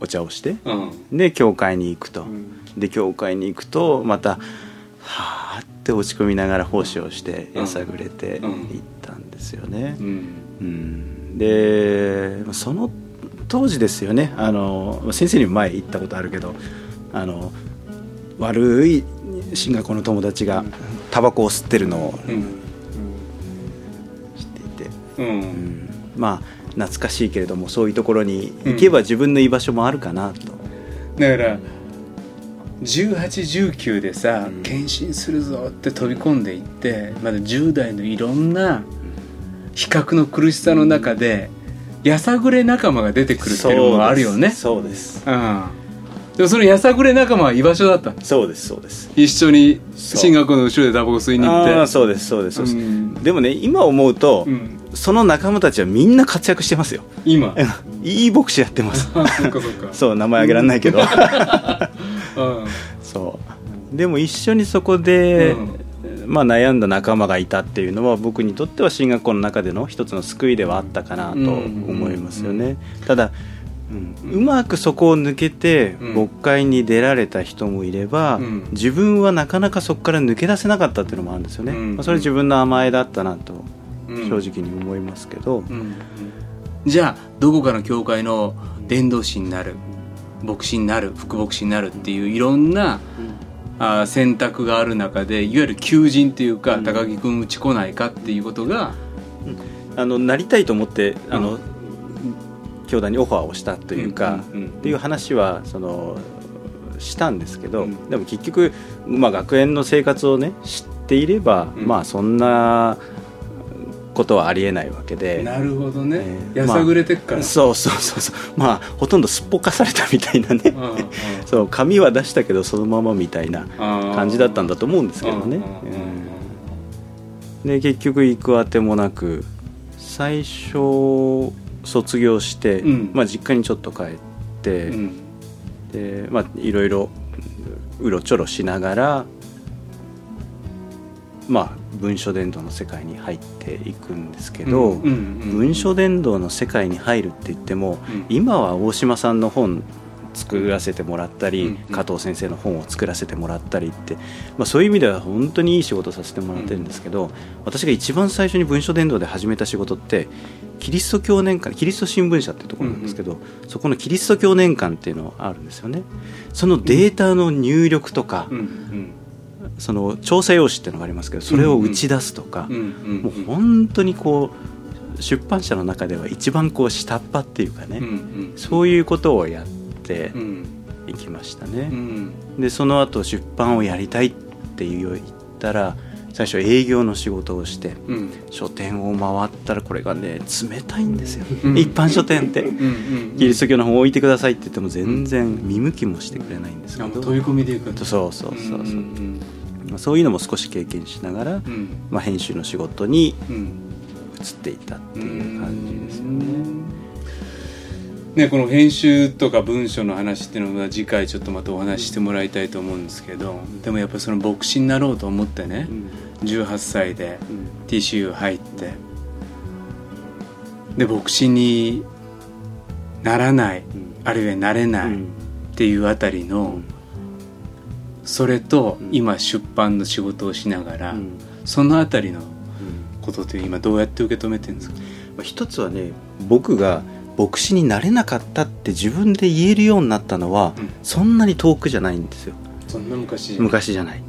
Speaker 3: お茶をして
Speaker 1: うん。
Speaker 3: で教会に行くと、
Speaker 2: ん。
Speaker 3: で教会に行くとまたはあって落ち込みながら奉仕をして
Speaker 1: うん。
Speaker 3: やさぐれて
Speaker 1: うん。
Speaker 3: 行ったんですよね。
Speaker 1: う、ん。
Speaker 3: うん。でその当時ですよね。あの先生にも前言ったことあるけどあの悪い進学校の友達がタバコを吸ってるのを
Speaker 1: うん。
Speaker 3: 知っていて、
Speaker 1: う
Speaker 3: うん。ん。まあ懐かしいけれどもそういうところに行けば自分の居場所もあるかなと、
Speaker 1: だから1819でさ
Speaker 3: うん。
Speaker 1: 献身するぞって飛び込んでいってまだ10代のいろんな比較の苦しさの中でやさぐれ仲間が出てくるっていうのもあるよね。
Speaker 3: そうです。
Speaker 1: うん。でもそのやさぐれ仲間は居場所だった。
Speaker 3: そうですそうです。
Speaker 1: 一緒に進学校の後ろでタバコ吸いに行って。
Speaker 3: ああそうですそうですそうです、
Speaker 1: うん。
Speaker 3: でもね今思うと、
Speaker 1: うん。
Speaker 3: その仲間たちはみんな活躍してますよ。
Speaker 1: 今？
Speaker 3: いい牧師やってます。
Speaker 1: あ そ
Speaker 3: う名前あげられないけど。
Speaker 1: うん。
Speaker 3: そう。でも一緒にそこで、まあ、悩んだ仲間がいたっていうのは僕にとっては進学校の中での一つの救いではあったかなと思いますよね、ただ、うん、うまくそこを抜けて
Speaker 1: うん
Speaker 3: 牧会に出られた人もいれば、
Speaker 1: うん。
Speaker 3: 自分はなかなかそこから抜け出せなかったっていうのもあるんですよね、
Speaker 1: うん。
Speaker 3: まあ、それ自分の甘えだったなと
Speaker 1: うん。
Speaker 3: 正直に思いますけど、
Speaker 1: うん。じゃあどこかの教会の伝道師になる牧師になる副牧師になるっていういろんなあー選択がある中でいわゆる求人っていうか、
Speaker 3: うん。
Speaker 1: 高木君うち来ないかっていうことが
Speaker 3: あのなりたいと思ってあの、教団にオファーをしたというか、
Speaker 1: うんうんうん。
Speaker 3: っていう話はそのしたんですけど、
Speaker 1: うん。
Speaker 3: でも結局、まあ、学園の生活をね知っていれば、
Speaker 1: うん。
Speaker 3: まあそんなことはありえないわけで。
Speaker 1: なるほどね、
Speaker 3: えー
Speaker 1: やさぐれてっから、
Speaker 3: そうそうそうそう。まあほとんどすっぽかされたみたいなね。そう紙は出したけどそのままみたいな感じだったんだと思うんですけどね、
Speaker 1: うんうんうん
Speaker 3: うん。で結局行くあてもなく最初卒業して、
Speaker 1: うん。
Speaker 3: まあ、実家にちょっと帰って、
Speaker 1: うん。
Speaker 3: でまあいろいろうろちょろしながらまあ文書伝道の世界に入っていくんですけど、
Speaker 1: うんうん
Speaker 3: 文書伝道の世界に入るって言っても、
Speaker 1: うん。
Speaker 3: 今は大島さんの本作らせてもらったり、
Speaker 1: うん
Speaker 3: 加藤先生の本を作らせてもらったりって、まあ、そういう意味では本当にいい仕事させてもらってるんですけど、私が一番最初に文書伝道で始めた仕事ってキリスト教年間キリスト新聞社っていうところなんですけど、そこのキリスト教年間っていうのがあるんですよね。そのデータの入力とか、
Speaker 1: うんうん
Speaker 3: その調査用紙っていうのがありますけどそれを打ち出すとか、もう本当にこう出版社の中では一番こう下っ端っていうかね、そういうことをやって
Speaker 1: うん。
Speaker 3: いきました
Speaker 1: う
Speaker 3: ね。
Speaker 1: ん。
Speaker 3: でその後出版をやりたいって言ったら最初営業の仕事をして
Speaker 1: うん。
Speaker 3: 書店を回ったらこれがね冷たいんですよ、
Speaker 1: うん。
Speaker 3: 一般書店って。キリスト教の本置いてくださいって言っても全然見向きもしてくれないんですけど、
Speaker 1: 飛び込みでいく
Speaker 3: そうそうそうそう、
Speaker 1: ん
Speaker 3: まあそういうのも少し経験しながら、
Speaker 1: うん。
Speaker 3: まあ、編集の仕事に
Speaker 1: うん。
Speaker 3: 移っていったっていう感じですよね。
Speaker 1: ね、この編集とか文章の話っていうのは次回ちょっとまたお話ししてもらいたいと思うんですけどでもやっぱりその牧師になろうと思ってね18歳で TCU 入ってで牧師にならないあるいはなれないっていうあたりのそれと今出版の仕事をしながらそのあたりのことって今どうやって受け止めてるんですか？
Speaker 3: まあ一つはね僕が牧師になれなかったって自分で言えるようになったのは、
Speaker 1: うん。
Speaker 3: そんなに遠くじゃないんですよ。
Speaker 1: そんな昔
Speaker 3: 昔じゃない。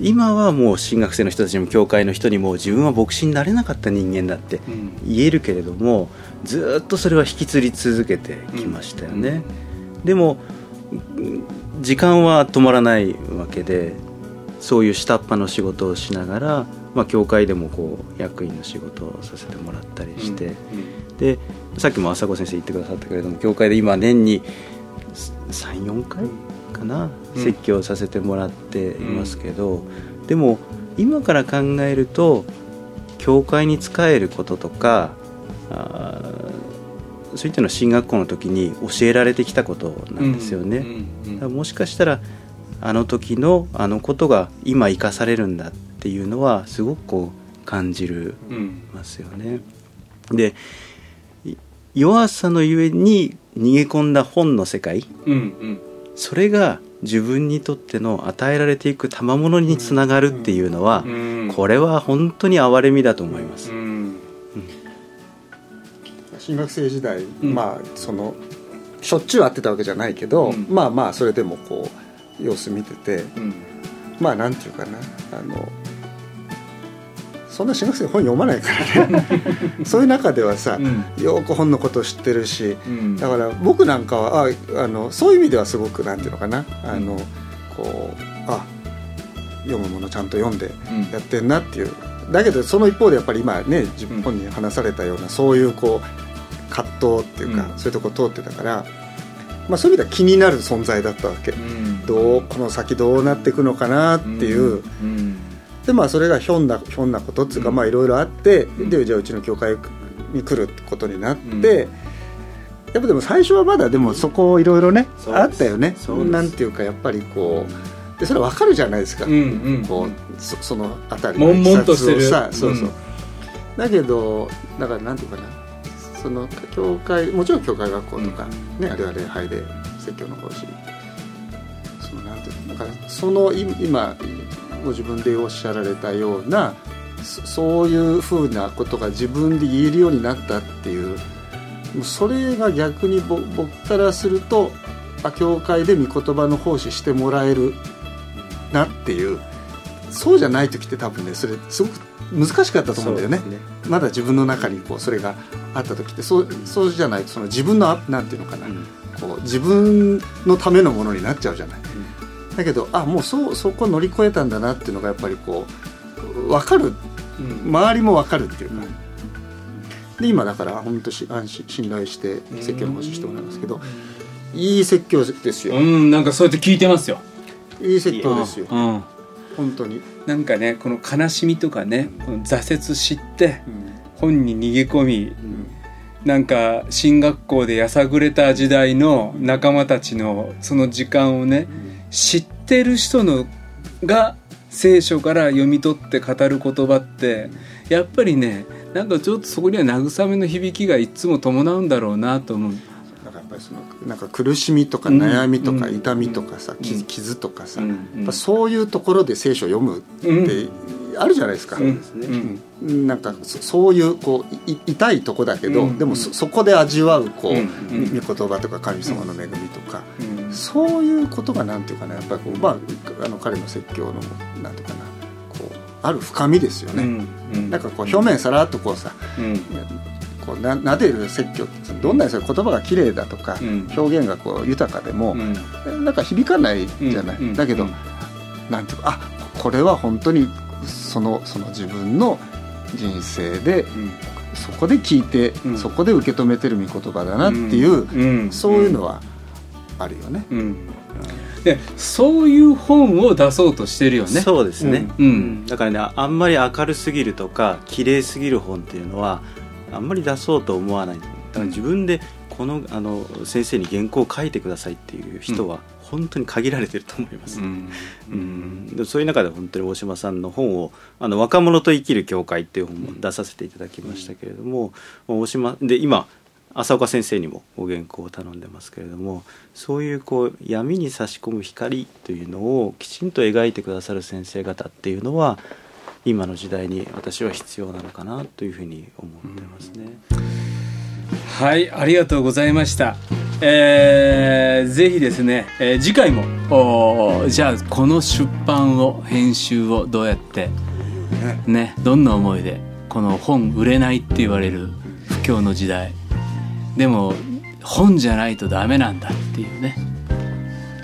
Speaker 3: 今はもう進学生の人たちにも教会の人にも自分は牧師になれなかった人間だって
Speaker 1: うん。
Speaker 3: 言えるけれどもずーっとそれは引きずり続けてきましたよね、でもうん時間は止まらないわけでそういう下っ端の仕事をしながら、まあ、教会でもこう役員の仕事をさせてもらったりして、でさっきも朝子先生言ってくださったけれども教会で今年に34回かな、
Speaker 1: うん。
Speaker 3: 説教させてもらっていますけど、でも今から考えると教会に仕えることとかあーそういったのは進学校の時に教えられてきたことなんですよね。もしかしたらあの時のあのことが今生かされるんだっていうのはすごくこう感じる
Speaker 1: うん
Speaker 3: ますよね。でい弱さのゆえに逃げ込んだ本の世界
Speaker 1: うんうん
Speaker 3: それが自分にとっての与えられていく賜物につながるっていうのは
Speaker 1: うん
Speaker 3: これは本当に憐れみだと思います
Speaker 1: う。ん
Speaker 2: 新学生時代、
Speaker 1: ん。
Speaker 2: まあそのしょっちゅう会ってたわけじゃないけど、
Speaker 1: うん。
Speaker 2: まあまあそれでもこう様子見てて
Speaker 1: うん。
Speaker 2: まあなんていうかなあのそんな新学生本読まないからね。そういう中ではさ、
Speaker 1: うん。
Speaker 2: よく本のこと知ってるし
Speaker 1: うん。
Speaker 2: だから僕なんかはああのそういう意味ではすごくなんていうのかなあの、
Speaker 1: うん
Speaker 2: こうあ読むものちゃんと読んで
Speaker 1: うん。
Speaker 2: やってんなっていう。だけどその一方でやっぱり今ね自
Speaker 1: うん。
Speaker 2: 本に話されたようなそういうこう葛藤っていうか、
Speaker 1: うん。
Speaker 2: そういうとこ通ってたから、まあ、そういう意味では気になる存在だったわけ、
Speaker 1: うん。
Speaker 2: どうこの先どうなっていくのかなっていう、
Speaker 1: うん。
Speaker 2: でまあそれがひょんなひょんなことっていうか、
Speaker 1: うん。
Speaker 2: まあいろいろあって、
Speaker 1: ん。
Speaker 2: でじゃあうちの教会に来ることになって、
Speaker 1: うん。
Speaker 2: やっぱでも最初はまだでもそこいろいろねあったよね。なんていうかやっぱりこうでそれわかるじゃないですか、
Speaker 1: うんうん。
Speaker 2: こうそそのあたり
Speaker 1: 悶々としてる。
Speaker 2: さそうそう、
Speaker 1: うん。
Speaker 2: だけどだからなんていうかなその教会もちろん教会学校とか、ねあるいは礼拝で説教の講師そのなんていうのだからそのい今ご自分でおっしゃられたようなそそういうふうなことが自分で言えるようになったっていうもうそれが逆にぼ僕からするとあ教会で御言葉の奉仕してもらえるなっていうそうじゃない時って多分ねそれすごく難しかったと思うんだよね。
Speaker 3: そうです
Speaker 2: まだ自分の中にこうそれがあった時ってそうそうじゃないとその自分のあなんていうのかな、
Speaker 3: うん。
Speaker 2: こう自分のためのものになっちゃうじゃない、だけどあもうそうそこ乗り越えたんだなっていうのがやっぱりこう分かる。
Speaker 1: うん。
Speaker 2: 周りも分かるっていうか、で今だから本当し安心信頼して説教の奉仕してもらいますけどいい説教ですよ、
Speaker 1: うんなんかそうやって聞いてますよ。
Speaker 2: いい説教ですよ。
Speaker 1: うん
Speaker 2: 本当に、
Speaker 1: なんかねこの悲しみとかねこの挫折知って
Speaker 2: うん
Speaker 1: 本に逃げ込み
Speaker 2: うん。
Speaker 1: なんか進学校でやさぐれた時代の仲間たちのその時間をね知ってる人のが聖書から読み取って語る言葉ってやっぱりねなんかちょっとそこには慰めの響きがいつも伴うんだろうなと思う。
Speaker 2: そのなんか苦しみとか悩みとか
Speaker 1: うん。
Speaker 2: 痛みとかさ、
Speaker 1: うん。
Speaker 2: 傷傷とかさ、
Speaker 1: うん。
Speaker 2: やっぱそういうところで聖書を読むってあるじゃないですか、なんかそそういうこうい痛いとこだけど、
Speaker 1: うん。
Speaker 2: でもそそこで味わうこう、
Speaker 1: うん。
Speaker 2: 御言葉とか神様の恵みとか、
Speaker 1: うん。
Speaker 2: そういうことがなんていうかなやっぱりこう、まあ、あの彼の説教のなんていうかなこうある深みですよね、なんかこう表面さらっとこうさ
Speaker 1: うん
Speaker 2: こうな撫でる説教ってどんなにそれ言葉が綺麗だとか、
Speaker 1: うん。
Speaker 2: 表現がこう豊かでも、
Speaker 1: うん。
Speaker 2: なんか響かないじゃない、
Speaker 1: うん。
Speaker 2: だけど、
Speaker 1: うん
Speaker 2: なんていうかあこれは本当にそのその自分の人生で
Speaker 1: うん。
Speaker 2: そこで聞いて、
Speaker 1: うん。
Speaker 2: そこで受け止めてる御言葉だなっていう、
Speaker 1: うん。
Speaker 2: そういうのはあるよね。
Speaker 1: うん。でそういう本を出そうとしてるよね。
Speaker 3: そうですね、
Speaker 1: うん。
Speaker 3: うん。だからねああんまり明るすぎるとか綺麗すぎる本っていうのはあんまり出そうと思わない。だから自分でこのあの先生に原稿を書いてくださいっていう人は本当に限られてると思います、
Speaker 1: うん。
Speaker 3: うん。でそういう中で本当に大島さんの本を「あの若者と生きる教会」っていう本も出させていただきましたけれども、大島で今浅岡先生にもご原稿を頼んでますけれどもそういうこう闇に差し込む光というのをきちんと描いてくださる先生方っていうのは今の時代に私は必要なのかなというふうに思ってますね。
Speaker 1: はいありがとうございました。えー、ぜひですね、えー次回もおじゃあこの出版を編集をどうやってねどんな思いでこの本売れないって言われる不況の時代。でも本じゃないとダメなんだっていうね。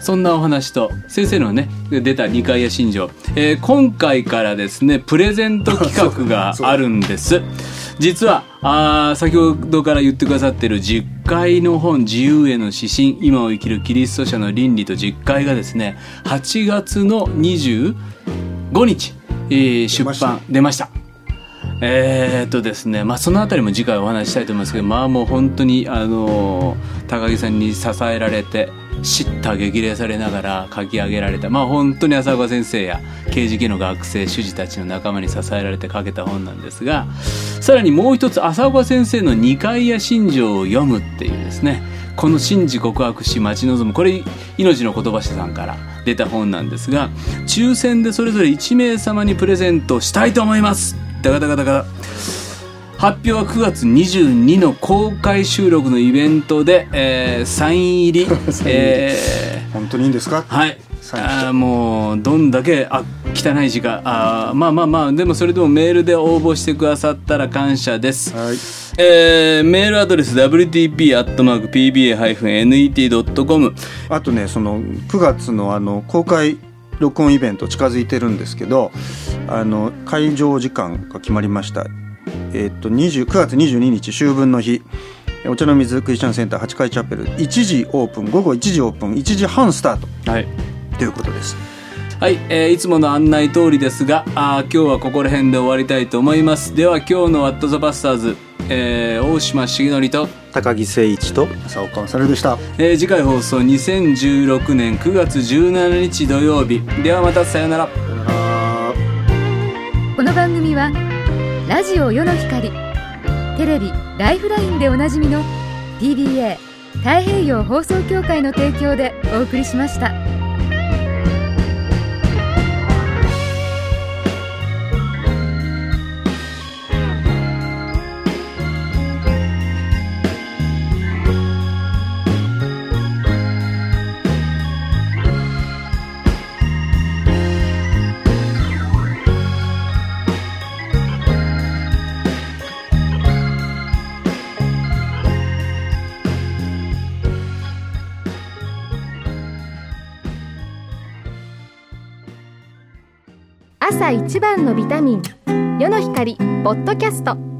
Speaker 1: そんなお話と先生のね出た二階屋新庄、えー今回からですねプレゼント企画が あるんです。実はあー先ほどから言ってくださってる10回の本自由への指針今を生きるキリスト者の倫理と実会がですね8月の25日、えー出
Speaker 2: 出ました。
Speaker 1: 版出ました。えーっとですね、まあ、そのあたりも次回お話ししたいと思いますけど、まあもう本当に、あのー高木さんに支えられて、叱咤激励されながら書き上げられた、まあ本当に浅岡先生や刑事系の学生、主事たちの仲間に支えられて書けた本なんですが、さらにもう一つ浅岡先生の二階や心情を読むっていうですね、この信じ告白し待ち望む、これ、命の言葉師さんから出た本なんですが、抽選でそれぞれ1名様にプレゼントしたいと思います。ダカダカダカ発表は9月22の公開収録のイベントで、えー サイン入り、えー
Speaker 2: 本当にいいんですか？
Speaker 1: はい。あーもうどんだけあ汚い字があーまあまあまあ。でもそれでもメールで応募してくださったら感謝です、
Speaker 2: はい。
Speaker 1: えーメールアドレス wtp.pba-net.com
Speaker 2: あとねその9月のあの公開録音イベント近づいてるんですけどあの会場時間が決まりました、えっと20 9月22日秋分の日。お茶の水クリスチャンセンター8階チャペル。1時オープン午後1時オープン1時半スタート。
Speaker 1: はい。
Speaker 2: ということです。
Speaker 1: はい、えーいつもの案内通りですがあー今日はここら辺で終わりたいと思います。では今日の「ワット・ザ・バスターズ」えー大島重則と、
Speaker 3: 高木誠一と
Speaker 2: 浅岡勝でした。
Speaker 1: えー次回放送2016年9月17日土曜日。ではまたさようなら。
Speaker 4: この番組はラジオ世の光テレビ「ライフライン」でおなじみの DBA 太平洋放送協会の提供でお送りしました。一番のビタミン世の光ポッドキャスト。